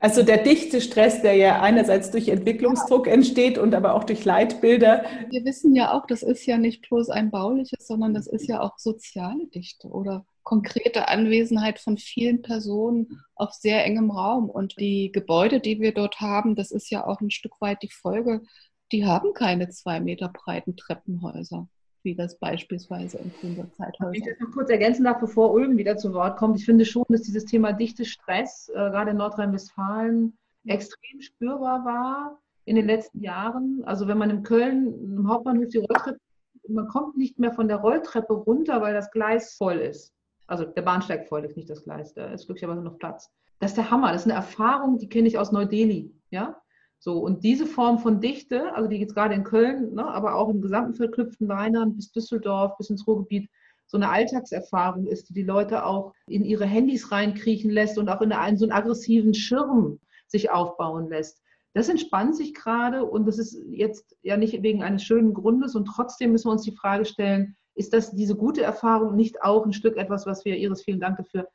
Also der dichte Stress, der ja einerseits durch Entwicklungsdruck entsteht und aber auch durch Leitbilder. Wir wissen ja auch, das ist ja nicht bloß ein bauliches, sondern das ist ja auch soziale Dichte oder konkrete Anwesenheit von vielen Personen auf sehr engem Raum. Und die Gebäude, die wir dort haben, das ist ja auch ein Stück weit die Folge, die haben keine zwei Meter breiten Treppenhäuser wie das beispielsweise in Grünser Zeithäusern. Wenn ich das noch kurz ergänzen darf, bevor Ulm wieder zu Wort kommt, ich finde schon, dass dieses Thema dichte Stress äh, gerade in Nordrhein-Westfalen extrem spürbar war in den letzten Jahren. Also wenn man in Köln im Hauptbahnhof die Rolltreppe, man kommt nicht mehr von der Rolltreppe runter, weil das Gleis voll ist. Also der Bahnsteig voll ist, nicht das Gleis, da ist glücklicherweise noch Platz. Das ist der Hammer, das ist eine Erfahrung, die kenne ich aus Neu-Delhi. Ja? So, und diese Form von Dichte, also die jetzt gerade in Köln, ne, aber auch im gesamten verknüpften Rheinland bis Düsseldorf, bis ins Ruhrgebiet, so eine Alltagserfahrung ist, die die Leute auch in ihre Handys reinkriechen lässt und auch in einen, so einen aggressiven Schirm sich aufbauen lässt. Das entspannt sich gerade und das ist jetzt ja nicht wegen eines schönen Grundes und trotzdem müssen wir uns die Frage stellen, ist das diese gute Erfahrung nicht auch ein Stück etwas, was wir, Iris, vielen Dank dafür,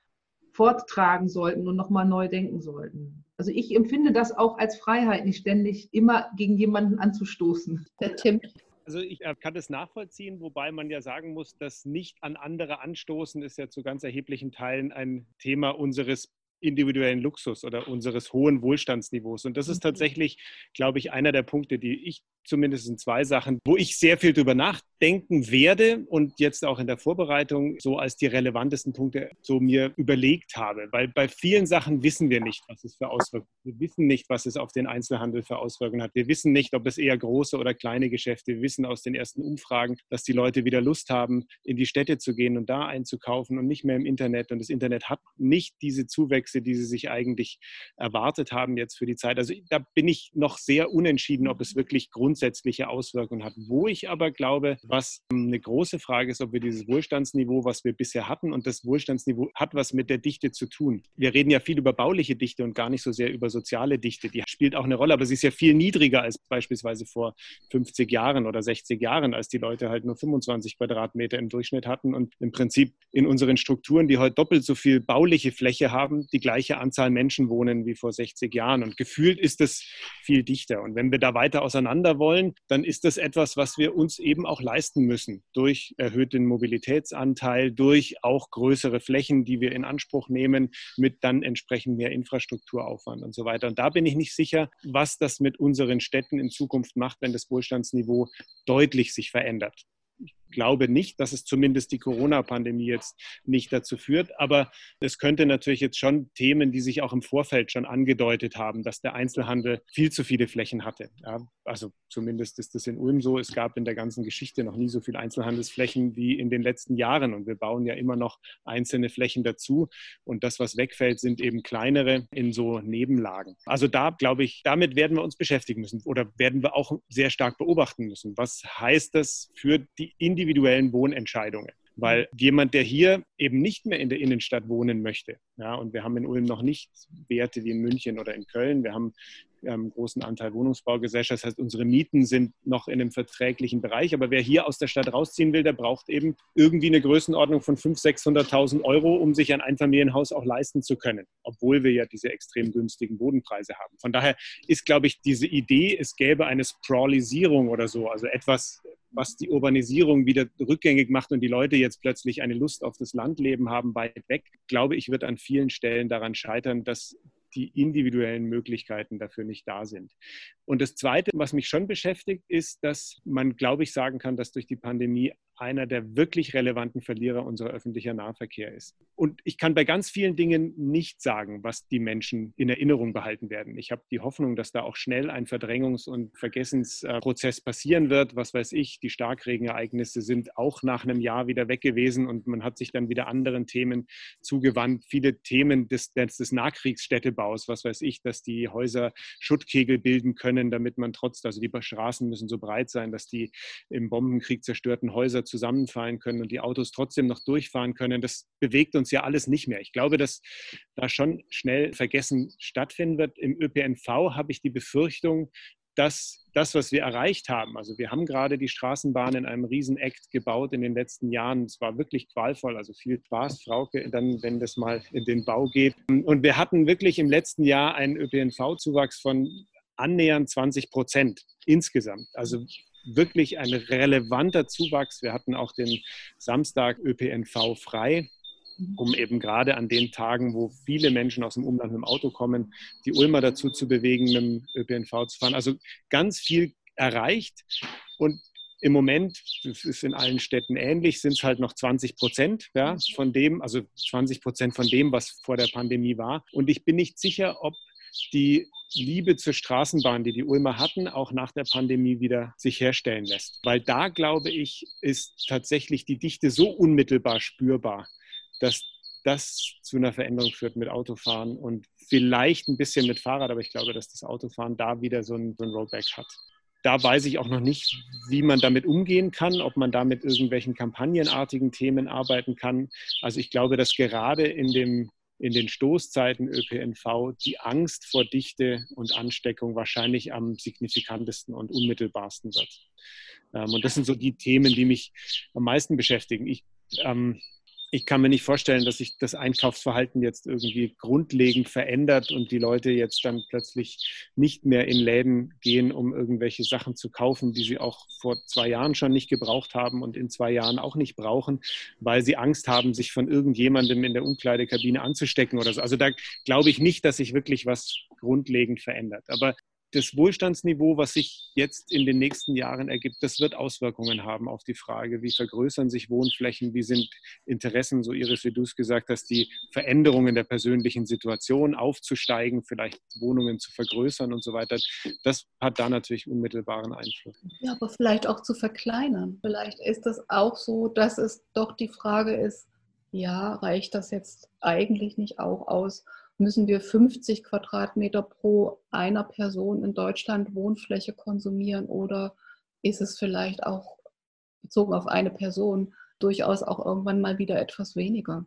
forttragen sollten und nochmal neu denken sollten. Also ich empfinde das auch als Freiheit, nicht ständig immer gegen jemanden anzustoßen. Der Tim. Also ich äh, kann das nachvollziehen, wobei man ja sagen muss, dass nicht an andere anstoßen ist ja zu ganz erheblichen Teilen ein Thema unseres individuellen Luxus oder unseres hohen Wohlstandsniveaus. Und das ist tatsächlich, glaube ich, einer der Punkte, die ich zumindest in zwei Sachen, wo ich sehr viel drüber nachdenken werde und jetzt auch in der Vorbereitung so als die relevantesten Punkte so mir überlegt habe. Weil bei vielen Sachen wissen wir nicht, was es für Auswirkungen hat. Wir wissen nicht, was es auf den Einzelhandel für Auswirkungen hat. Wir wissen nicht, ob es eher große oder kleine Geschäfte. Wir wissen aus den ersten Umfragen, dass die Leute wieder Lust haben, in die Städte zu gehen und da einzukaufen und nicht mehr im Internet. Und das Internet hat nicht diese Zuwächse, die sie sich eigentlich erwartet haben jetzt für die Zeit. Also da bin ich noch sehr unentschieden, ob es wirklich Grund grundsätzliche Auswirkungen hat. Wo ich aber glaube, was eine große Frage ist, ob wir dieses Wohlstandsniveau, was wir bisher hatten, und das Wohlstandsniveau hat was mit der Dichte zu tun. Wir reden ja viel über bauliche Dichte und gar nicht so sehr über soziale Dichte. Die spielt auch eine Rolle, aber sie ist ja viel niedriger als beispielsweise vor 50 Jahren oder 60 Jahren, als die Leute halt nur 25 Quadratmeter im Durchschnitt hatten und im Prinzip in unseren Strukturen, die heute doppelt so viel bauliche Fläche haben, die gleiche Anzahl Menschen wohnen wie vor 60 Jahren. Und gefühlt ist es viel dichter. Und wenn wir da weiter auseinander wollen, dann ist das etwas, was wir uns eben auch leisten müssen durch erhöhten Mobilitätsanteil, durch auch größere Flächen, die wir in Anspruch nehmen, mit dann entsprechend mehr Infrastrukturaufwand und so weiter. Und da bin ich nicht sicher, was das mit unseren Städten in Zukunft macht, wenn das Wohlstandsniveau deutlich sich verändert. Glaube nicht, dass es zumindest die Corona-Pandemie jetzt nicht dazu führt. Aber es könnte natürlich jetzt schon Themen, die sich auch im Vorfeld schon angedeutet haben, dass der Einzelhandel viel zu viele Flächen hatte. Ja, also zumindest ist das in Ulm so. Es gab in der ganzen Geschichte noch nie so viele Einzelhandelsflächen wie in den letzten Jahren. Und wir bauen ja immer noch einzelne Flächen dazu. Und das, was wegfällt, sind eben kleinere in so Nebenlagen. Also da glaube ich, damit werden wir uns beschäftigen müssen oder werden wir auch sehr stark beobachten müssen. Was heißt das für die individuellen Wohnentscheidungen? Weil jemand, der hier eben nicht mehr in der Innenstadt wohnen möchte, ja, und wir haben in Ulm noch nicht Werte wie in München oder in Köln, wir haben einen großen Anteil Wohnungsbaugesellschaft, das heißt, unsere Mieten sind noch in einem verträglichen Bereich, aber wer hier aus der Stadt rausziehen will, der braucht eben irgendwie eine Größenordnung von 500.000, 600.000 Euro, um sich ein Einfamilienhaus auch leisten zu können, obwohl wir ja diese extrem günstigen Bodenpreise haben. Von daher ist, glaube ich, diese Idee, es gäbe eine Sprawlisierung oder so, also etwas was die Urbanisierung wieder rückgängig macht und die Leute jetzt plötzlich eine Lust auf das Landleben haben, weit weg, glaube ich, wird an vielen Stellen daran scheitern, dass die individuellen Möglichkeiten dafür nicht da sind. Und das Zweite, was mich schon beschäftigt, ist, dass man, glaube ich, sagen kann, dass durch die Pandemie einer der wirklich relevanten Verlierer unserer öffentlicher Nahverkehr ist. Und ich kann bei ganz vielen Dingen nicht sagen, was die Menschen in Erinnerung behalten werden. Ich habe die Hoffnung, dass da auch schnell ein Verdrängungs- und Vergessensprozess passieren wird. Was weiß ich, die Starkregenereignisse sind auch nach einem Jahr wieder weg gewesen und man hat sich dann wieder anderen Themen zugewandt. Viele Themen des, des Nachkriegsstädtebaus, was weiß ich, dass die Häuser Schuttkegel bilden können, damit man trotz, also die Straßen müssen so breit sein, dass die im Bombenkrieg zerstörten Häuser zusammenfallen können und die Autos trotzdem noch durchfahren können, das bewegt uns ja alles nicht mehr. Ich glaube, dass da schon schnell Vergessen stattfinden wird. Im ÖPNV habe ich die Befürchtung, dass das, was wir erreicht haben, also wir haben gerade die Straßenbahn in einem Riesenakt gebaut in den letzten Jahren. Es war wirklich qualvoll, also viel Spaß, Frauke, dann, wenn das mal in den Bau geht. Und wir hatten wirklich im letzten Jahr einen ÖPNV-Zuwachs von annähernd 20 Prozent insgesamt. Also wirklich ein relevanter Zuwachs. Wir hatten auch den Samstag ÖPNV frei um eben gerade an den Tagen, wo viele Menschen aus dem Umland mit dem Auto kommen, die Ulmer dazu zu bewegen, mit dem ÖPNV zu fahren. Also ganz viel erreicht und im Moment, das ist in allen Städten ähnlich, sind es halt noch 20 Prozent ja, von dem, also 20 Prozent von dem, was vor der Pandemie war. Und ich bin nicht sicher, ob die Liebe zur Straßenbahn, die die Ulmer hatten, auch nach der Pandemie wieder sich herstellen lässt. Weil da, glaube ich, ist tatsächlich die Dichte so unmittelbar spürbar, dass das zu einer Veränderung führt mit Autofahren und vielleicht ein bisschen mit Fahrrad, aber ich glaube, dass das Autofahren da wieder so ein, so ein Rollback hat. Da weiß ich auch noch nicht, wie man damit umgehen kann, ob man da mit irgendwelchen kampagnenartigen Themen arbeiten kann. Also ich glaube, dass gerade in dem in den Stoßzeiten ÖPNV die Angst vor Dichte und Ansteckung wahrscheinlich am signifikantesten und unmittelbarsten wird. Ähm, und das sind so die Themen, die mich am meisten beschäftigen. Ich ähm, ich kann mir nicht vorstellen, dass sich das Einkaufsverhalten jetzt irgendwie grundlegend verändert und die Leute jetzt dann plötzlich nicht mehr in Läden gehen, um irgendwelche Sachen zu kaufen, die sie auch vor zwei Jahren schon nicht gebraucht haben und in zwei Jahren auch nicht brauchen, weil sie Angst haben, sich von irgendjemandem in der Umkleidekabine anzustecken oder so. Also da glaube ich nicht, dass sich wirklich was grundlegend verändert. Aber das Wohlstandsniveau, was sich jetzt in den nächsten Jahren ergibt, das wird Auswirkungen haben auf die Frage, wie vergrößern sich Wohnflächen, wie sind Interessen, so Iris, wie du es gesagt hast, die Veränderungen der persönlichen Situation aufzusteigen, vielleicht Wohnungen zu vergrößern und so weiter. Das hat da natürlich unmittelbaren Einfluss. Ja, aber vielleicht auch zu verkleinern. Vielleicht ist es auch so, dass es doch die Frage ist, ja, reicht das jetzt eigentlich nicht auch aus? Müssen wir 50 Quadratmeter pro einer Person in Deutschland Wohnfläche konsumieren oder ist es vielleicht auch bezogen auf eine Person durchaus auch irgendwann mal wieder etwas weniger?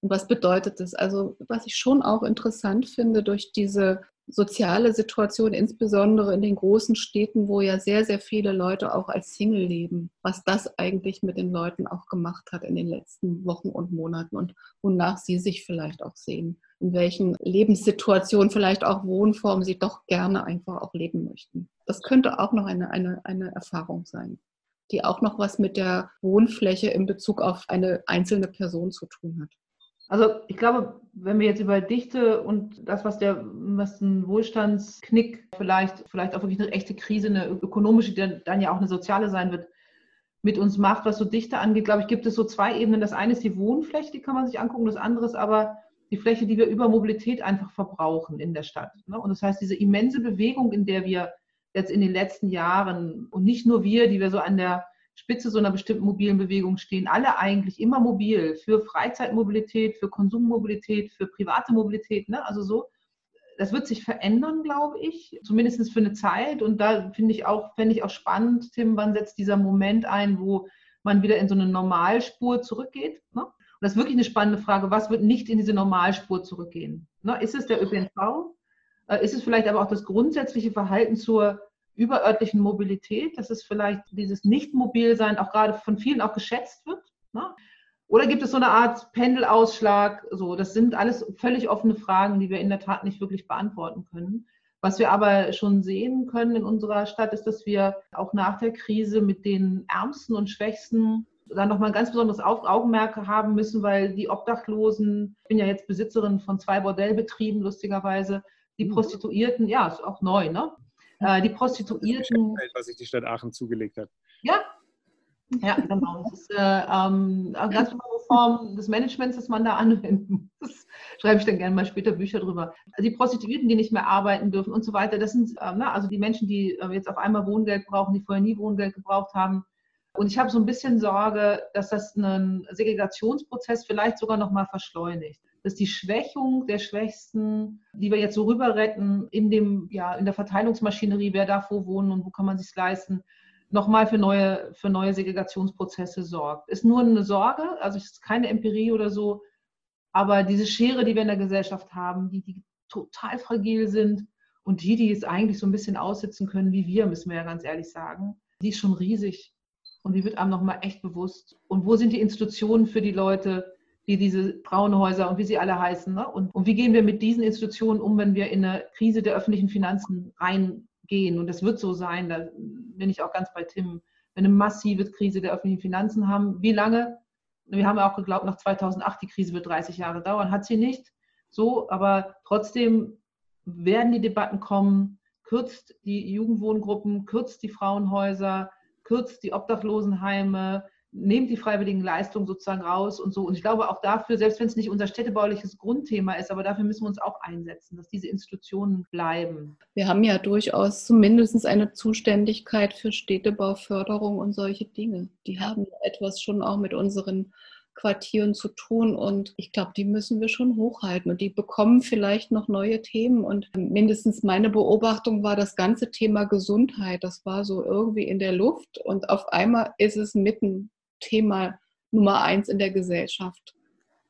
Und was bedeutet das? Also was ich schon auch interessant finde durch diese soziale Situation, insbesondere in den großen Städten, wo ja sehr, sehr viele Leute auch als Single leben, was das eigentlich mit den Leuten auch gemacht hat in den letzten Wochen und Monaten und wonach sie sich vielleicht auch sehen, in welchen Lebenssituationen, vielleicht auch Wohnformen sie doch gerne einfach auch leben möchten. Das könnte auch noch eine, eine, eine Erfahrung sein, die auch noch was mit der Wohnfläche in Bezug auf eine einzelne Person zu tun hat. Also ich glaube, wenn wir jetzt über Dichte und das, was der, was ein Wohlstandsknick vielleicht, vielleicht auch wirklich eine echte Krise, eine ökonomische, die dann, ja auch eine soziale sein wird, mit uns macht, was so Dichte angeht, glaube ich, gibt es so zwei Ebenen. Das eine ist die Wohnfläche, die kann man sich angucken. Das andere ist aber die Fläche, die wir über Mobilität einfach verbrauchen in der Stadt. Ne? Und das heißt, diese immense Bewegung, in der wir jetzt in den letzten Jahren und nicht nur wir, die wir so an der Spitze so einer bestimmten mobilen Bewegung stehen, alle eigentlich immer mobil für Freizeitmobilität, für Konsummobilität, für private Mobilität, ne? also so. Das wird sich verändern, glaube ich, zumindest für eine Zeit. Und da finde ich auch, fände ich auch spannend, Tim, wann setzt dieser Moment ein, wo man wieder in so eine Normalspur zurückgeht. Ne? Das ist wirklich eine spannende Frage, was wird nicht in diese Normalspur zurückgehen? Ne? Ist es der ÖPNV? Äh, ist es vielleicht aber auch das grundsätzliche Verhalten zur überörtlichen Mobilität, dass es vielleicht dieses Nicht-Mobil-Sein auch gerade von vielen auch geschätzt wird? Ne? Oder gibt es so eine Art Pendelausschlag? So, das sind alles völlig offene Fragen, die wir in der Tat nicht wirklich beantworten können. Was wir aber schon sehen können in unserer Stadt, ist, dass wir auch nach der Krise mit den Ärmsten und Schwächsten dann nochmal ein ganz besonderes Augenmerk haben müssen, weil die Obdachlosen, ich bin ja jetzt Besitzerin von zwei Bordellbetrieben, lustigerweise, die mhm. Prostituierten, ja, ist auch neu, ne? Äh, die Prostituierten. Was sich die Stadt Aachen zugelegt hat. Ja, ja, genau. Das ist äh, ähm, eine ganz neue Form des Managements, das man da anwenden muss. schreibe ich dann gerne mal später Bücher drüber. Die Prostituierten, die nicht mehr arbeiten dürfen und so weiter, das sind äh, na, also die Menschen, die äh, jetzt auf einmal Wohngeld brauchen, die vorher nie Wohngeld gebraucht haben. Und ich habe so ein bisschen Sorge, dass das einen Segregationsprozess vielleicht sogar noch mal verschleunigt dass die Schwächung der Schwächsten, die wir jetzt so rüber retten, in, dem, ja, in der Verteilungsmaschinerie, wer darf wo wohnen und wo kann man sich leisten, nochmal für neue, für neue Segregationsprozesse sorgt. Ist nur eine Sorge, also ist keine Empirie oder so, aber diese Schere, die wir in der Gesellschaft haben, die, die total fragil sind und die, die es eigentlich so ein bisschen aussitzen können wie wir, müssen wir ja ganz ehrlich sagen, die ist schon riesig. Und die wird einem nochmal echt bewusst. Und wo sind die Institutionen für die Leute, die diese Frauenhäuser und wie sie alle heißen. Ne? Und, und wie gehen wir mit diesen Institutionen um, wenn wir in eine Krise der öffentlichen Finanzen reingehen? Und das wird so sein, da bin ich auch ganz bei Tim. Wenn eine massive Krise der öffentlichen Finanzen haben, wie lange? Wir haben ja auch geglaubt, nach 2008, die Krise wird 30 Jahre dauern. Hat sie nicht. So, aber trotzdem werden die Debatten kommen, kürzt die Jugendwohngruppen, kürzt die Frauenhäuser, kürzt die Obdachlosenheime, nehmt die freiwilligen Leistungen sozusagen raus und so. Und ich glaube auch dafür, selbst wenn es nicht unser städtebauliches Grundthema ist, aber dafür müssen wir uns auch einsetzen, dass diese Institutionen bleiben. Wir haben ja durchaus zumindest eine Zuständigkeit für Städtebauförderung und solche Dinge. Die haben etwas schon auch mit unseren Quartieren zu tun und ich glaube, die müssen wir schon hochhalten und die bekommen vielleicht noch neue Themen und mindestens meine Beobachtung war das ganze Thema Gesundheit, das war so irgendwie in der Luft und auf einmal ist es mitten Thema Nummer eins in der Gesellschaft.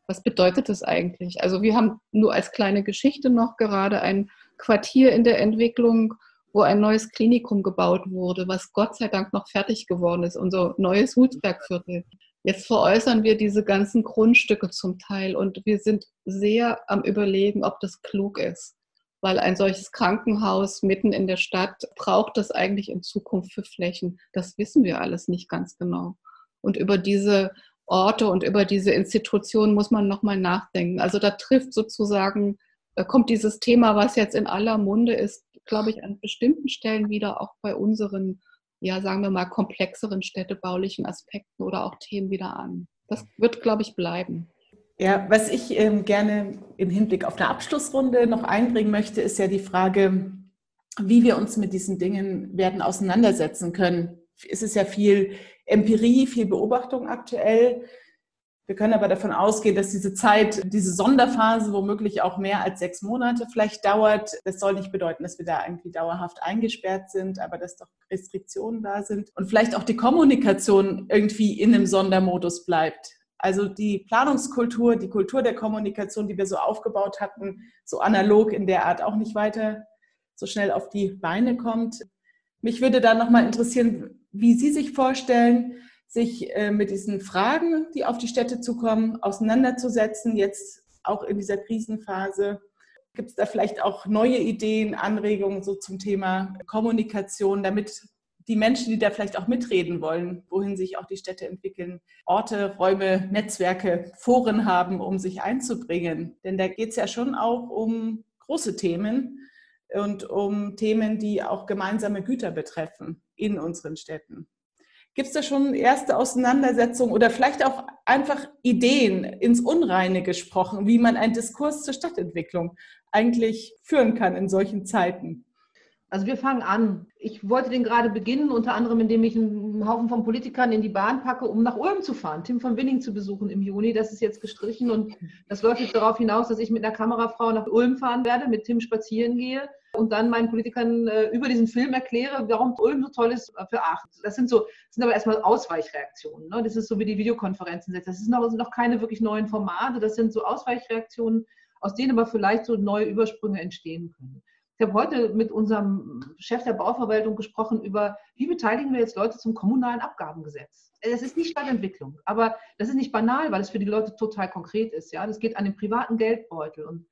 Was bedeutet das eigentlich? Also wir haben nur als kleine Geschichte noch gerade ein Quartier in der Entwicklung, wo ein neues Klinikum gebaut wurde, was Gott sei Dank noch fertig geworden ist, unser neues Hutsbergviertel. Jetzt veräußern wir diese ganzen Grundstücke zum Teil und wir sind sehr am Überlegen, ob das klug ist. Weil ein solches Krankenhaus mitten in der Stadt braucht das eigentlich in Zukunft für Flächen. Das wissen wir alles nicht ganz genau. Und über diese Orte und über diese Institutionen muss man nochmal nachdenken. Also da trifft sozusagen, da kommt dieses Thema, was jetzt in aller Munde ist, glaube ich, an bestimmten Stellen wieder auch bei unseren, ja, sagen wir mal, komplexeren städtebaulichen Aspekten oder auch Themen wieder an. Das wird, glaube ich, bleiben. Ja, was ich ähm, gerne im Hinblick auf eine Abschlussrunde noch einbringen möchte, ist ja die Frage, wie wir uns mit diesen Dingen werden auseinandersetzen können. Es ist ja viel Empirie, viel Beobachtung aktuell. Wir können aber davon ausgehen, dass diese Zeit, diese Sonderphase womöglich auch mehr als sechs Monate vielleicht dauert. Das soll nicht bedeuten, dass wir da irgendwie dauerhaft eingesperrt sind, aber dass doch Restriktionen da sind und vielleicht auch die Kommunikation irgendwie in einem Sondermodus bleibt. Also die Planungskultur, die Kultur der Kommunikation, die wir so aufgebaut hatten, so analog in der Art auch nicht weiter so schnell auf die Beine kommt. Mich würde da nochmal interessieren, wie Sie sich vorstellen, sich äh, mit diesen Fragen, die auf die Städte zukommen, auseinanderzusetzen, jetzt auch in dieser Krisenphase. Gibt es da vielleicht auch neue Ideen, Anregungen so zum Thema Kommunikation, damit die Menschen, die da vielleicht auch mitreden wollen, wohin sich auch die Städte entwickeln, Orte, Räume, Netzwerke, Foren haben, um sich einzubringen. Denn da geht es ja schon auch um große Themen und um Themen, die auch gemeinsame Güter betreffen in unseren Städten. Gibt es da schon erste Auseinandersetzungen oder vielleicht auch einfach Ideen ins Unreine gesprochen, wie man einen Diskurs zur Stadtentwicklung eigentlich führen kann in solchen Zeiten? Also wir fangen an. Ich wollte den gerade beginnen, unter anderem, indem ich einen Haufen von Politikern in die Bahn packe, um nach Ulm zu fahren, Tim von Winning zu besuchen im Juni. Das ist jetzt gestrichen und das läuft jetzt darauf hinaus, dass ich mit einer Kamerafrau nach Ulm fahren werde, mit Tim spazieren gehe und dann meinen Politikern äh, über diesen Film erkläre, warum Ulm so toll ist für acht. Das sind so, sind aber erstmal Ausweichreaktionen. Ne? Das ist so wie die Videokonferenzen. Das sind noch, noch keine wirklich neuen Formate. Das sind so Ausweichreaktionen, aus denen aber vielleicht so neue Übersprünge entstehen können. Ich habe heute mit unserem Chef der Bauverwaltung gesprochen über, wie beteiligen wir jetzt Leute zum kommunalen Abgabengesetz. Das ist nicht Stadtentwicklung, aber das ist nicht banal, weil es für die Leute total konkret ist. Ja, das geht an den privaten Geldbeutel und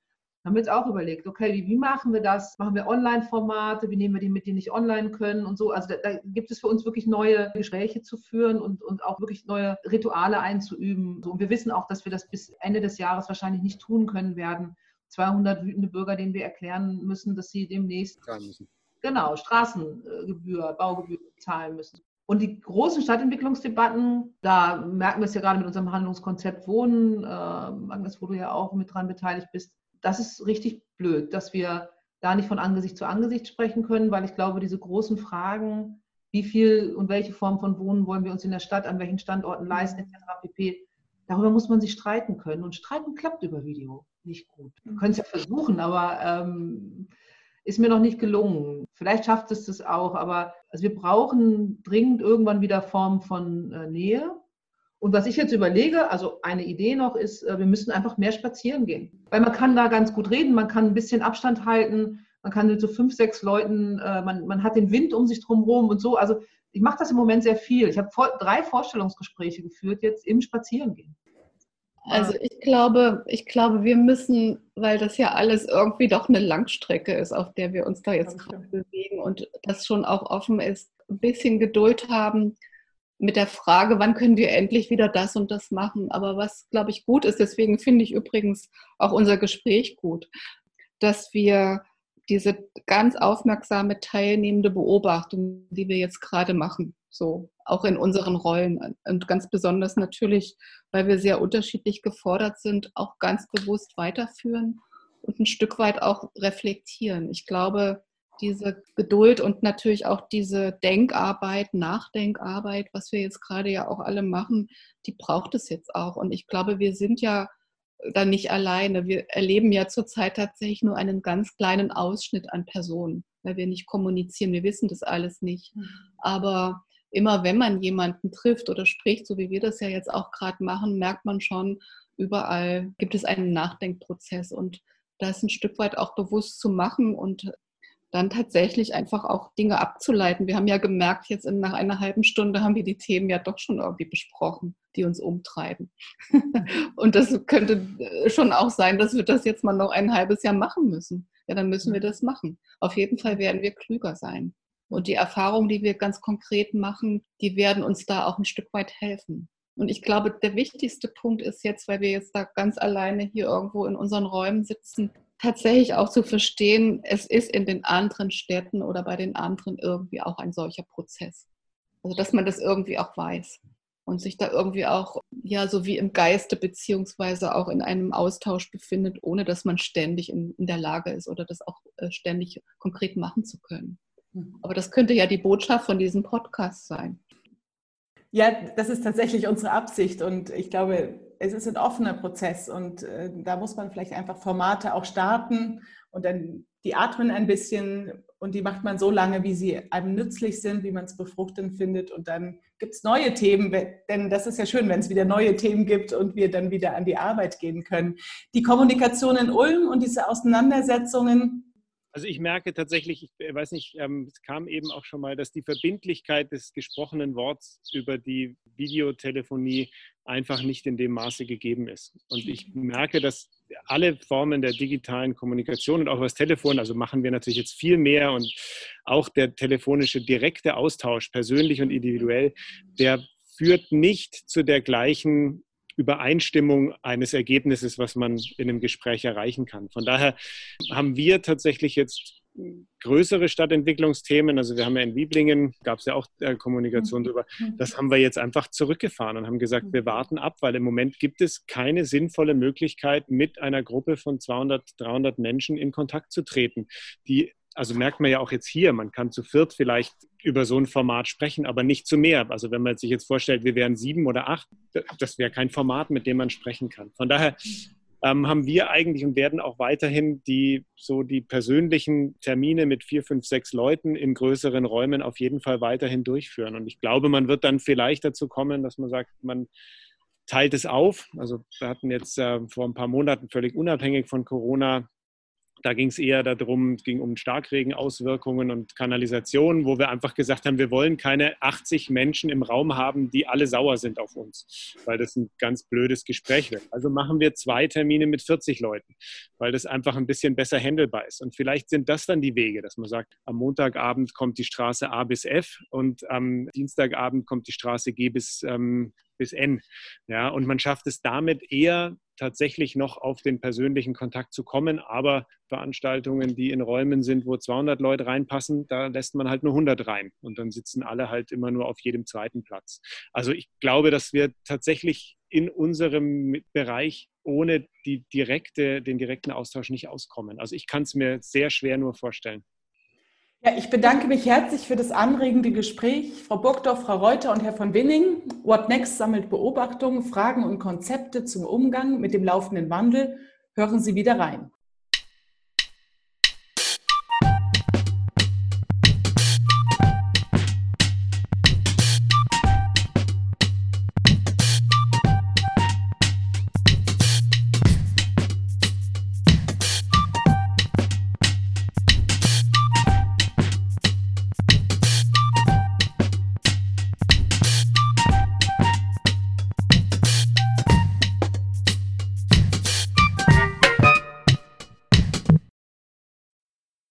haben wir jetzt auch überlegt, okay, wie, wie machen wir das? Machen wir Online-Formate? Wie nehmen wir die mit, die nicht online können und so? Also da, da, gibt es für uns wirklich neue Gespräche zu führen und, und auch wirklich neue Rituale einzuüben. Und wir wissen auch, dass wir das bis Ende des Jahres wahrscheinlich nicht tun können werden. 200 wütende Bürger, denen wir erklären müssen, dass sie demnächst. Genau, Straßengebühr, Baugebühr zahlen müssen. Und die großen Stadtentwicklungsdebatten, da merken wir es ja gerade mit unserem Handlungskonzept Wohnen, äh, Agnes, wo du ja auch mit dran beteiligt bist, das ist richtig blöd, dass wir da nicht von Angesicht zu Angesicht sprechen können, weil ich glaube, diese großen Fragen, wie viel und welche Form von Wohnen wollen wir uns in der Stadt, an welchen Standorten leisten, etc. pp. Darüber muss man sich streiten können. Und streiten klappt über Video nicht gut. Wir können es ja versuchen, aber ähm, ist mir noch nicht gelungen. Vielleicht schafft es das auch, aber also wir brauchen dringend irgendwann wieder Formen von äh, Nähe. Und was ich jetzt überlege, also eine Idee noch ist, äh, wir müssen einfach mehr spazieren gehen. Weil man kann da ganz gut reden, man kann ein bisschen Abstand halten, man kann mit so fünf, sechs Leuten, äh, man, man hat den Wind um sich drumherum und so. Also ich mache das im Moment sehr viel. Ich habe drei Vorstellungsgespräche geführt jetzt im Spazierengehen. Also ich glaube, ich glaube, wir müssen, weil das ja alles irgendwie doch eine Langstrecke ist, auf der wir uns da jetzt gerade bewegen und das schon auch offen ist, ein bisschen Geduld haben mit der Frage, wann können wir endlich wieder das und das machen. Aber was, glaube ich, gut ist, deswegen finde ich übrigens auch unser Gespräch gut, dass wir diese ganz aufmerksame, teilnehmende Beobachtung, die wir jetzt gerade machen, so auch in unseren Rollen und ganz besonders natürlich, weil wir sehr unterschiedlich gefordert sind, auch ganz bewusst weiterführen und ein Stück weit auch reflektieren. Ich glaube, diese Geduld und natürlich auch diese Denkarbeit, Nachdenkarbeit, was wir jetzt gerade ja auch alle machen, die braucht es jetzt auch. Und ich glaube, wir sind ja dann nicht alleine. Wir erleben ja zurzeit tatsächlich nur einen ganz kleinen Ausschnitt an Personen, weil wir nicht kommunizieren. Wir wissen das alles nicht. Mhm. Aber immer wenn man jemanden trifft oder spricht, so wie wir das ja jetzt auch gerade machen, merkt man schon, überall gibt es einen Nachdenkprozess und das ein Stück weit auch bewusst zu machen und dann tatsächlich einfach auch Dinge abzuleiten. Wir haben ja gemerkt, jetzt in, nach einer halben Stunde haben wir die Themen ja doch schon irgendwie besprochen, die uns umtreiben. und das könnte schon auch sein, dass wir das jetzt mal noch ein halbes Jahr machen müssen. Ja, dann müssen wir mhm. das machen. Auf jeden Fall werden wir klüger sein. Und die Erfahrungen, die wir ganz konkret machen, die werden uns da auch ein Stück weit helfen. Und ich glaube, der wichtigste Punkt ist jetzt, weil wir jetzt da ganz alleine hier irgendwo in unseren Räumen sitzen, tatsächlich auch zu verstehen, es ist in den anderen Städten oder bei den anderen irgendwie auch ein solcher Prozess. Also, dass man das irgendwie auch weiß und sich da irgendwie auch, ja, so wie im Geiste beziehungsweise auch in einem Austausch befindet, ohne dass man ständig in, in der Lage ist oder das auch äh, ständig konkret machen zu können. Mhm. Aber das könnte ja die Botschaft von diesem Podcast sein. Ja, das ist tatsächlich unsere Absicht und ich glaube, es ist ein offener Prozess und äh, da muss man vielleicht einfach Formate auch starten und dann die atmen ein bisschen und die macht man so lange, wie sie einem nützlich sind, wie man es befruchtend findet und dann gibt es neue Themen, denn das ist ja schön, wenn es wieder neue Themen gibt und wir dann wieder an die Arbeit gehen können. Die Kommunikation in Ulm und diese Auseinandersetzungen, also ich merke tatsächlich, ich weiß nicht, ähm, es kam eben auch schon mal, dass die Verbindlichkeit des gesprochenen Worts über die Videotelefonie einfach nicht in dem Maße gegeben ist. Und ich merke, dass alle Formen der digitalen Kommunikation und auch das Telefon, also machen wir natürlich jetzt viel mehr und auch der telefonische direkte Austausch, persönlich und individuell, der führt nicht zu der gleichen Übereinstimmung eines Ergebnisses, was man in einem Gespräch erreichen kann. Von daher haben wir tatsächlich jetzt größere Stadtentwicklungsthemen, also wir haben ja in Wieblingen, gab es ja auch äh, Kommunikation mhm. darüber, das haben wir jetzt einfach zurückgefahren und haben gesagt, wir warten ab, weil im Moment gibt es keine sinnvolle Möglichkeit, mit einer Gruppe von 200, 300 Menschen in Kontakt zu treten, die also merkt man ja auch jetzt hier, man kann zu viert vielleicht über so ein Format sprechen, aber nicht zu mehr. Also wenn man sich jetzt vorstellt, wir wären sieben oder acht, das wäre kein Format, mit dem man sprechen kann. Von daher ähm, haben wir eigentlich und werden auch weiterhin die so die persönlichen Termine mit vier, fünf, sechs Leuten in größeren Räumen auf jeden Fall weiterhin durchführen. Und ich glaube, man wird dann vielleicht dazu kommen, dass man sagt, man teilt es auf. Also wir hatten jetzt äh, vor ein paar Monaten völlig unabhängig von Corona da ging es eher darum, es ging um Starkregenauswirkungen und Kanalisation, wo wir einfach gesagt haben, wir wollen keine 80 Menschen im Raum haben, die alle sauer sind auf uns, weil das ein ganz blödes Gespräch wird. Also machen wir zwei Termine mit 40 Leuten, weil das einfach ein bisschen besser handelbar ist. Und vielleicht sind das dann die Wege, dass man sagt, am Montagabend kommt die Straße A bis F und am Dienstagabend kommt die Straße G bis ähm, bis N. Ja, und man schafft es damit eher tatsächlich noch auf den persönlichen Kontakt zu kommen. Aber Veranstaltungen, die in Räumen sind, wo 200 Leute reinpassen, da lässt man halt nur 100 rein. Und dann sitzen alle halt immer nur auf jedem zweiten Platz. Also ich glaube, dass wir tatsächlich in unserem Bereich ohne die direkte, den direkten Austausch nicht auskommen. Also ich kann es mir sehr schwer nur vorstellen. Ja, ich bedanke mich herzlich für das anregende Gespräch. Frau Burgdorf, Frau Reuter und Herr von Winning. What Next sammelt Beobachtungen, Fragen und Konzepte zum Umgang mit dem laufenden Wandel. Hören Sie wieder rein.